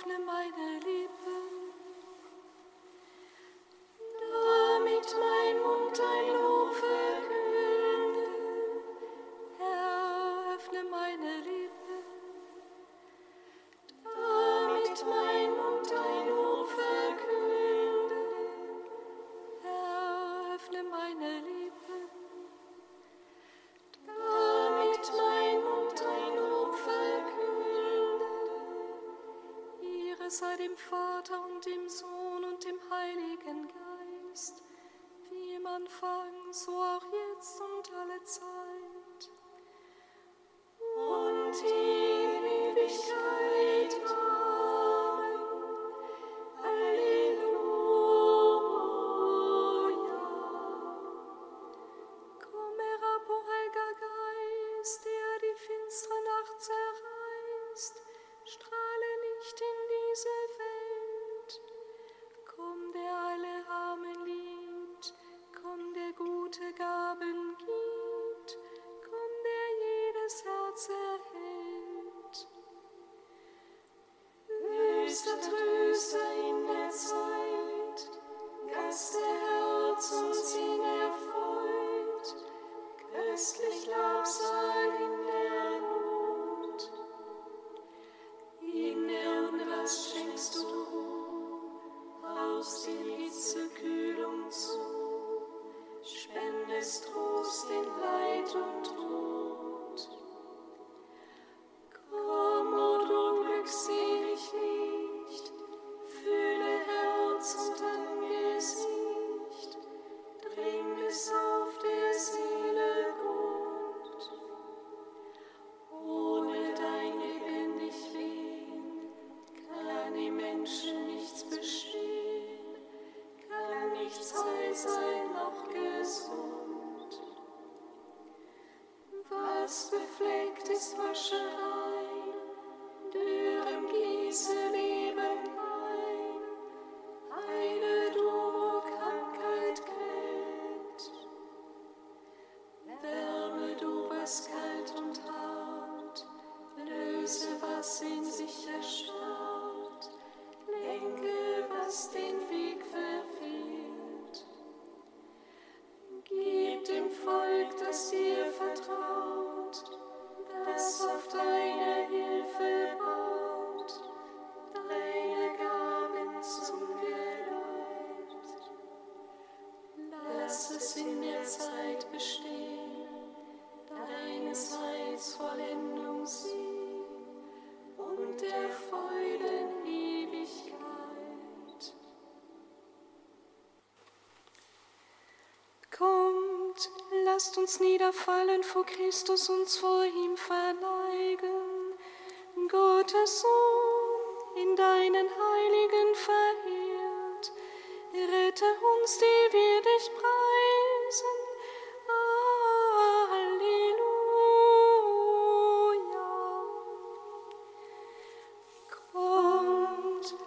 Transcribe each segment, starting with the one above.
öffne meine sei dem Vater und dem Sohn und dem Heiligen Geist, wie im Anfang, so auch komm der gute Gaben gibt, komm der jedes Herz erhält. uns niederfallen vor Christus, uns vor ihm verneigen. Gottes Sohn, in deinen Heiligen verehrt, rette uns, die wir dich preisen.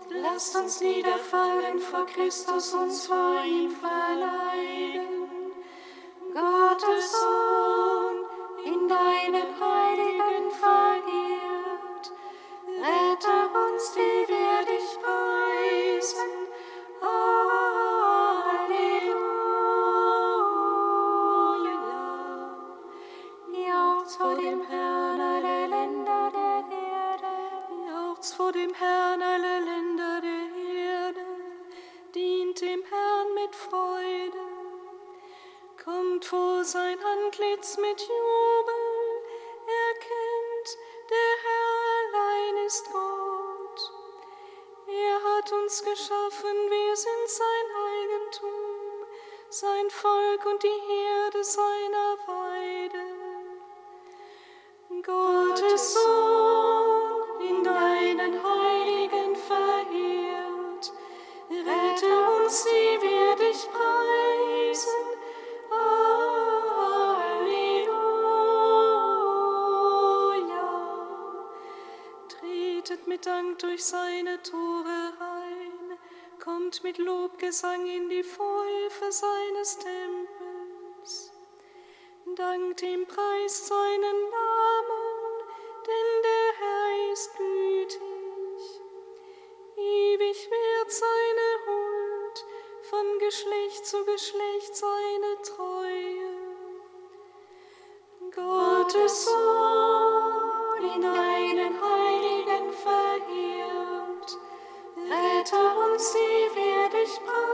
Lasst uns niederfallen vor Christus, uns vor ihm verleihen. to soul. kommt durch seine Tore rein, kommt mit Lobgesang in die Pfeife seines Tempels. Dankt ihm, Preis seinen Namen, denn der Herr ist gütig. Ewig wird seine Huld, von Geschlecht zu Geschlecht seine Treue. Gottes Sohn in deinem Rette uns, die wir dich brauchen.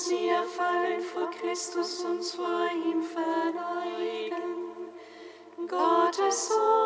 uns niederfallen vor Christus, und vor ihm verneigen. Gottes Sohn.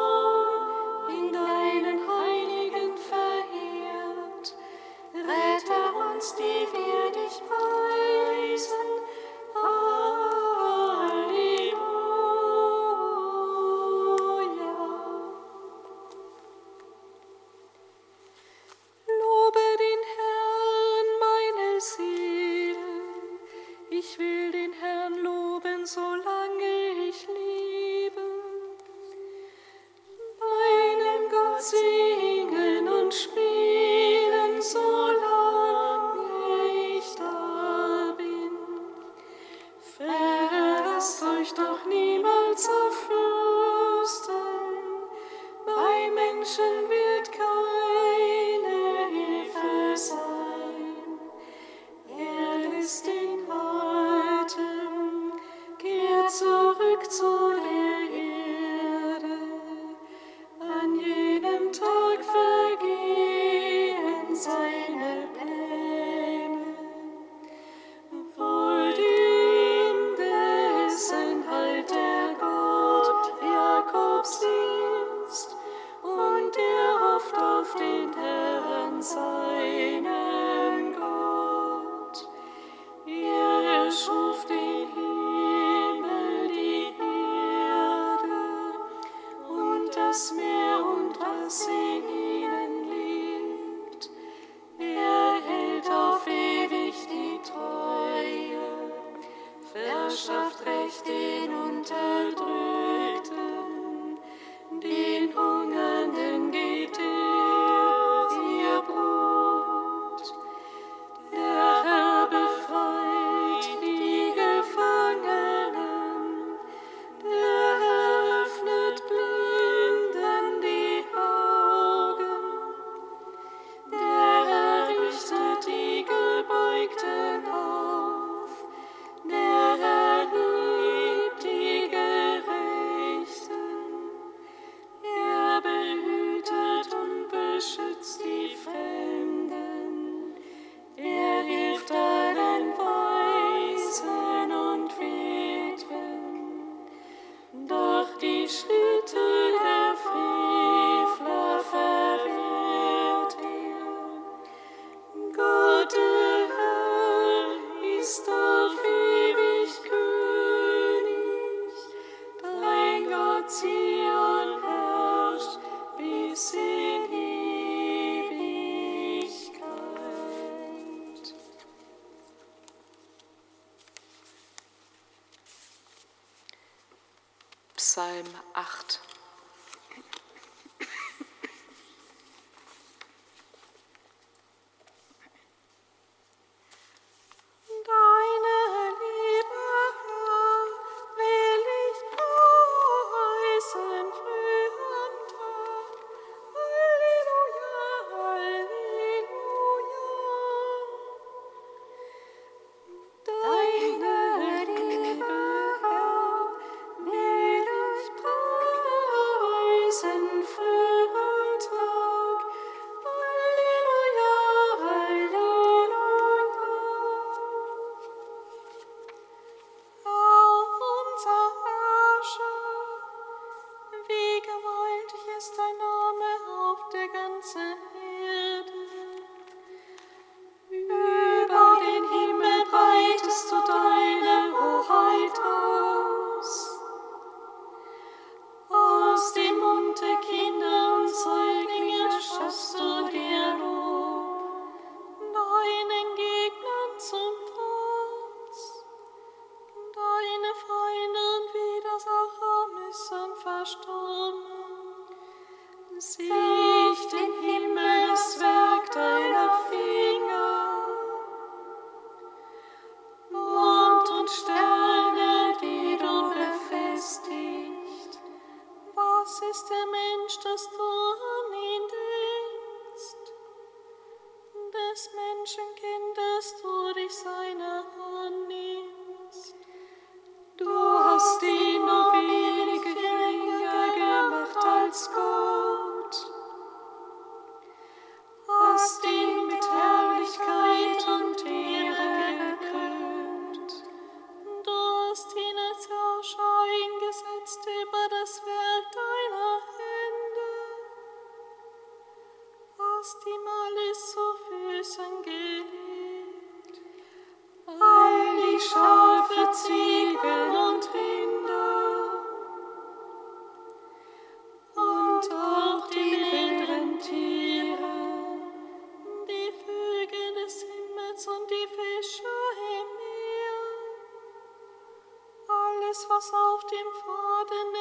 dem Faden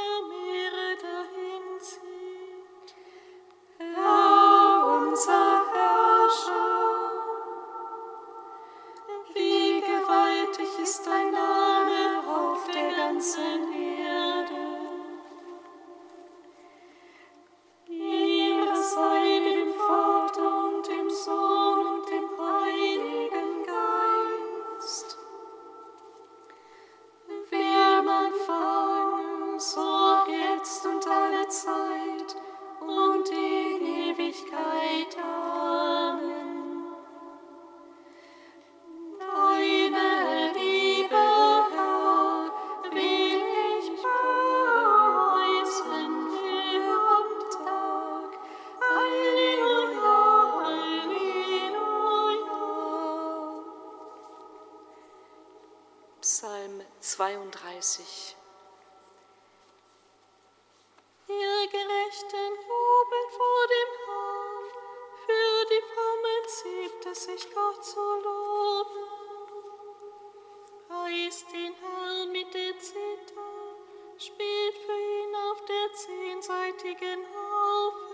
Psalm 32. Ihr Gerechten jubeln vor dem Herrn, für die Frommen zieht es sich Gott zu loben. Preist den Herrn mit der Zither, spielt für ihn auf der zehnseitigen Harfe.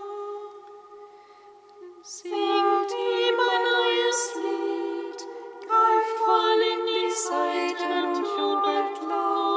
Singt ihm ein neues Lied, greift voll in die Zeiten und schon bald los.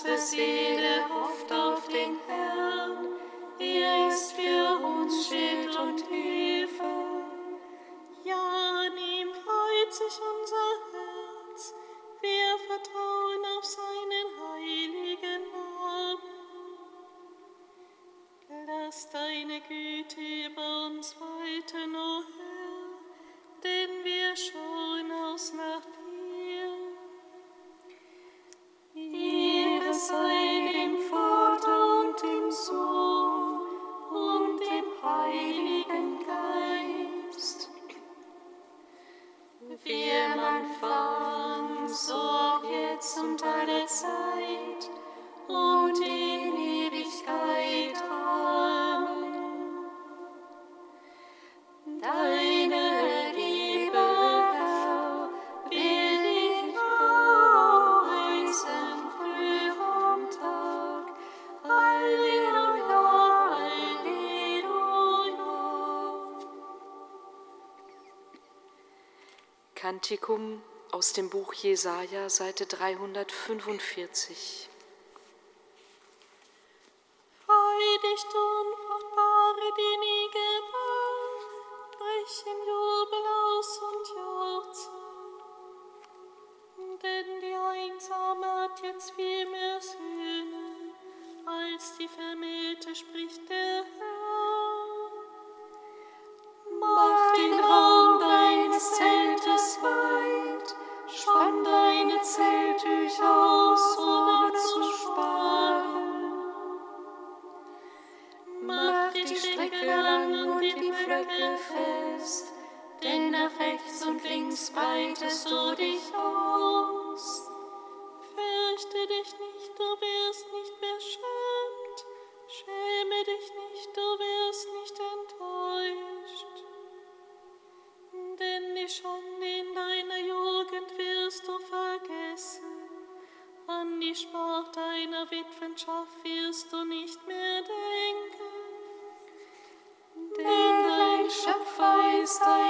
Unsere Seele hofft auf den Herrn, er ist für uns Schild und Hilfe. Ja, an ihm freut sich unser Herz, wir vertrauen auf seinen heiligen Namen. Lass deine Güte über Kantikum aus dem Buch Jesaja, Seite 345. Heilig du sprach, deiner Witwenschaft wirst du nicht mehr denken, denn dein Schöpfer ist dein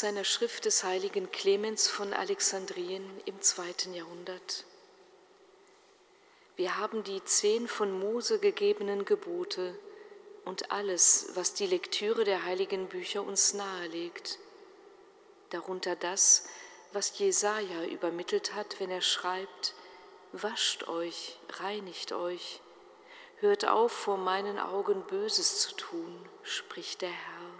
Seiner Schrift des heiligen Clemens von Alexandrien im zweiten Jahrhundert. Wir haben die zehn von Mose gegebenen Gebote und alles, was die Lektüre der heiligen Bücher uns nahelegt, darunter das, was Jesaja übermittelt hat, wenn er schreibt: Wascht euch, reinigt euch, hört auf, vor meinen Augen Böses zu tun, spricht der Herr.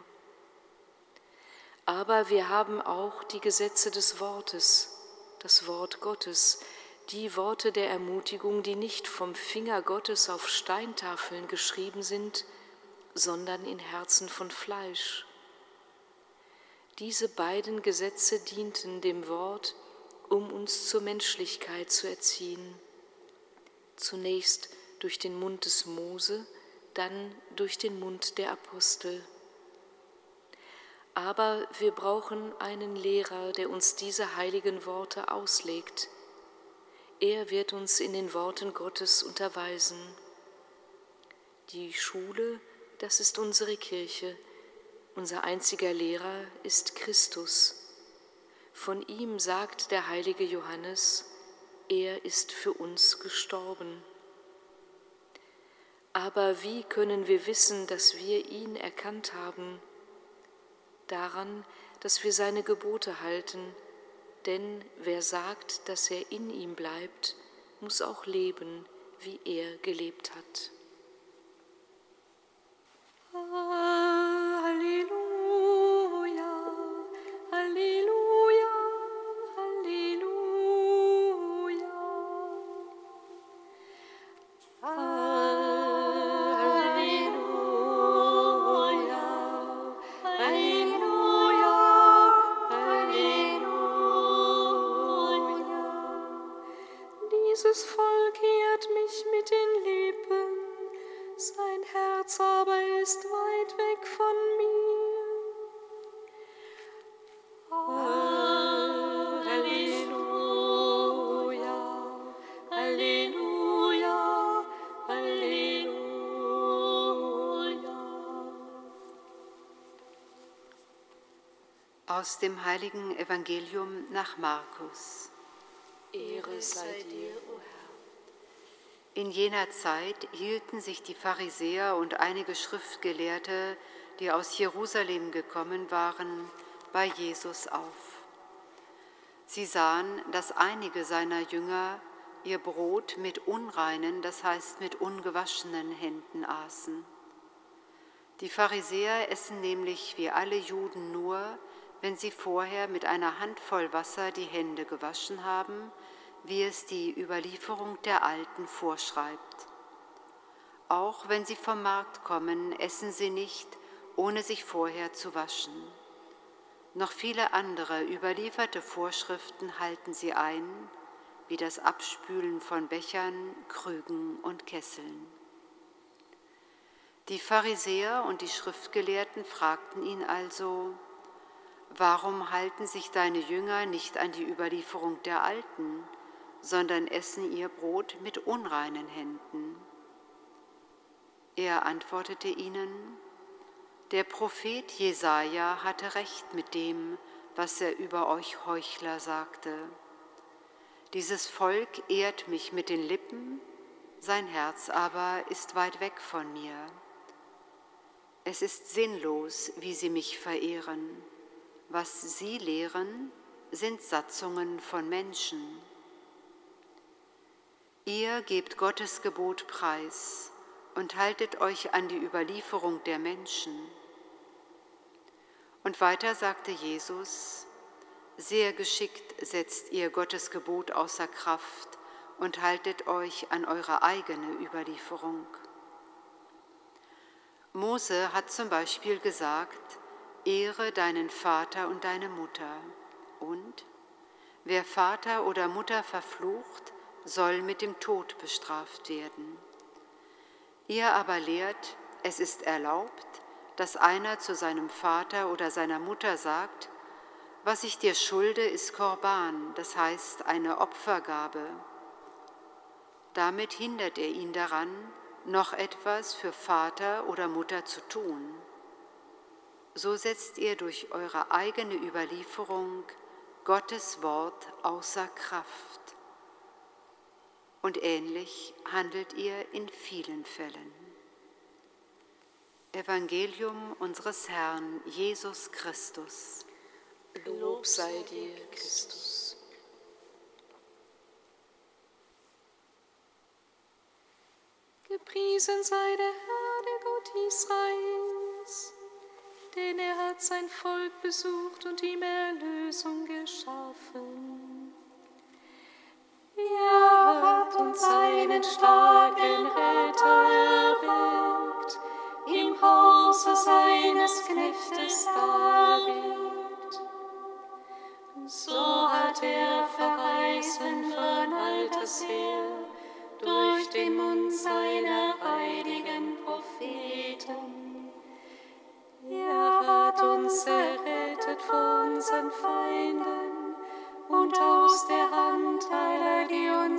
Aber wir haben auch die Gesetze des Wortes, das Wort Gottes, die Worte der Ermutigung, die nicht vom Finger Gottes auf Steintafeln geschrieben sind, sondern in Herzen von Fleisch. Diese beiden Gesetze dienten dem Wort, um uns zur Menschlichkeit zu erziehen. Zunächst durch den Mund des Mose, dann durch den Mund der Apostel. Aber wir brauchen einen Lehrer, der uns diese heiligen Worte auslegt. Er wird uns in den Worten Gottes unterweisen. Die Schule, das ist unsere Kirche. Unser einziger Lehrer ist Christus. Von ihm sagt der heilige Johannes, er ist für uns gestorben. Aber wie können wir wissen, dass wir ihn erkannt haben? Daran, dass wir seine Gebote halten, denn wer sagt, dass er in ihm bleibt, muss auch leben, wie er gelebt hat. Aus dem heiligen Evangelium nach Markus. Ehre sei dir, o Herr. In jener Zeit hielten sich die Pharisäer und einige Schriftgelehrte, die aus Jerusalem gekommen waren, bei Jesus auf. Sie sahen, dass einige seiner Jünger ihr Brot mit unreinen, das heißt mit ungewaschenen Händen aßen. Die Pharisäer essen nämlich wie alle Juden nur, wenn sie vorher mit einer Handvoll Wasser die Hände gewaschen haben, wie es die Überlieferung der Alten vorschreibt. Auch wenn sie vom Markt kommen, essen sie nicht, ohne sich vorher zu waschen. Noch viele andere überlieferte Vorschriften halten sie ein, wie das Abspülen von Bechern, Krügen und Kesseln. Die Pharisäer und die Schriftgelehrten fragten ihn also, Warum halten sich deine Jünger nicht an die Überlieferung der Alten, sondern essen ihr Brot mit unreinen Händen? Er antwortete ihnen, der Prophet Jesaja hatte recht mit dem, was er über euch Heuchler sagte. Dieses Volk ehrt mich mit den Lippen, sein Herz aber ist weit weg von mir. Es ist sinnlos, wie sie mich verehren. Was sie lehren, sind Satzungen von Menschen. Ihr gebt Gottes Gebot preis und haltet euch an die Überlieferung der Menschen. Und weiter sagte Jesus, sehr geschickt setzt ihr Gottes Gebot außer Kraft und haltet euch an eure eigene Überlieferung. Mose hat zum Beispiel gesagt, Ehre deinen Vater und deine Mutter. Und wer Vater oder Mutter verflucht, soll mit dem Tod bestraft werden. Ihr aber lehrt, es ist erlaubt, dass einer zu seinem Vater oder seiner Mutter sagt, was ich dir schulde, ist Korban, das heißt eine Opfergabe. Damit hindert er ihn daran, noch etwas für Vater oder Mutter zu tun. So setzt ihr durch eure eigene Überlieferung Gottes Wort außer Kraft. Und ähnlich handelt ihr in vielen Fällen. Evangelium unseres Herrn Jesus Christus. Lob sei dir, Christus. Gepriesen sei der Herr, der Gott Israels, denn er hat sein Volk besucht und ihm Erlösung geschaffen. Er hat uns seinen starken Retter erweckt, im Hause seines Knechtes David. So hat er verheißen von alters her durch den Mund seiner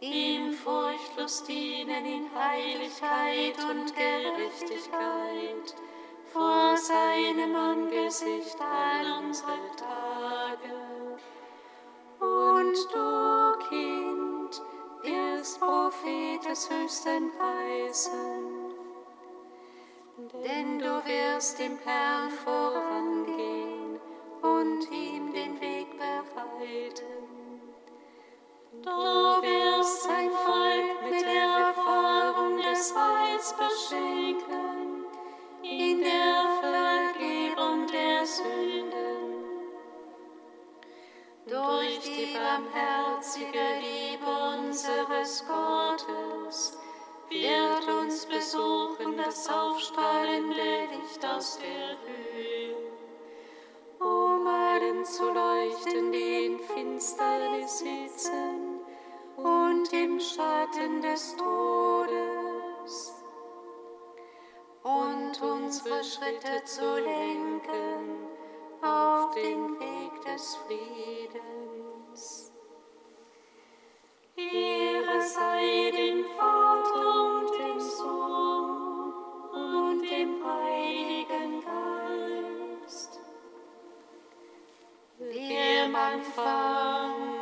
ihm furchtlos dienen in Heiligkeit und Gerechtigkeit vor seinem Angesicht all unsere Tage. Und du, Kind, wirst Prophet des Höchsten heißen, denn du wirst dem Herrn vorangehen und ihm den Weg bereiten. Zu leuchten, die in Finsternis sitzen und im Schatten des Todes, und unsere Schritte zu lenken auf den Weg des Friedens. Ehre sei dem Vater und dem Sohn und dem Heiligen Geist. Wie im Anfang,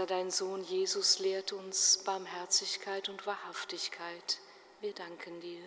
Vater, dein Sohn Jesus lehrt uns Barmherzigkeit und Wahrhaftigkeit. Wir danken dir.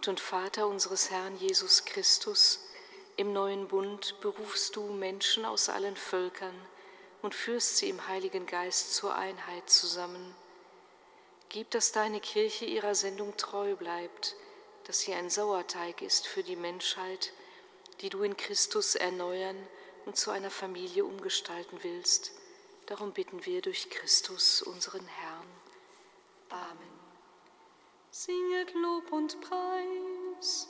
Gott und Vater unseres Herrn Jesus Christus, im neuen Bund berufst du Menschen aus allen Völkern und führst sie im Heiligen Geist zur Einheit zusammen. Gib, dass deine Kirche ihrer Sendung treu bleibt, dass sie ein Sauerteig ist für die Menschheit, die du in Christus erneuern und zu einer Familie umgestalten willst. Darum bitten wir durch Christus, unseren Herrn. Singet Lob und Preis.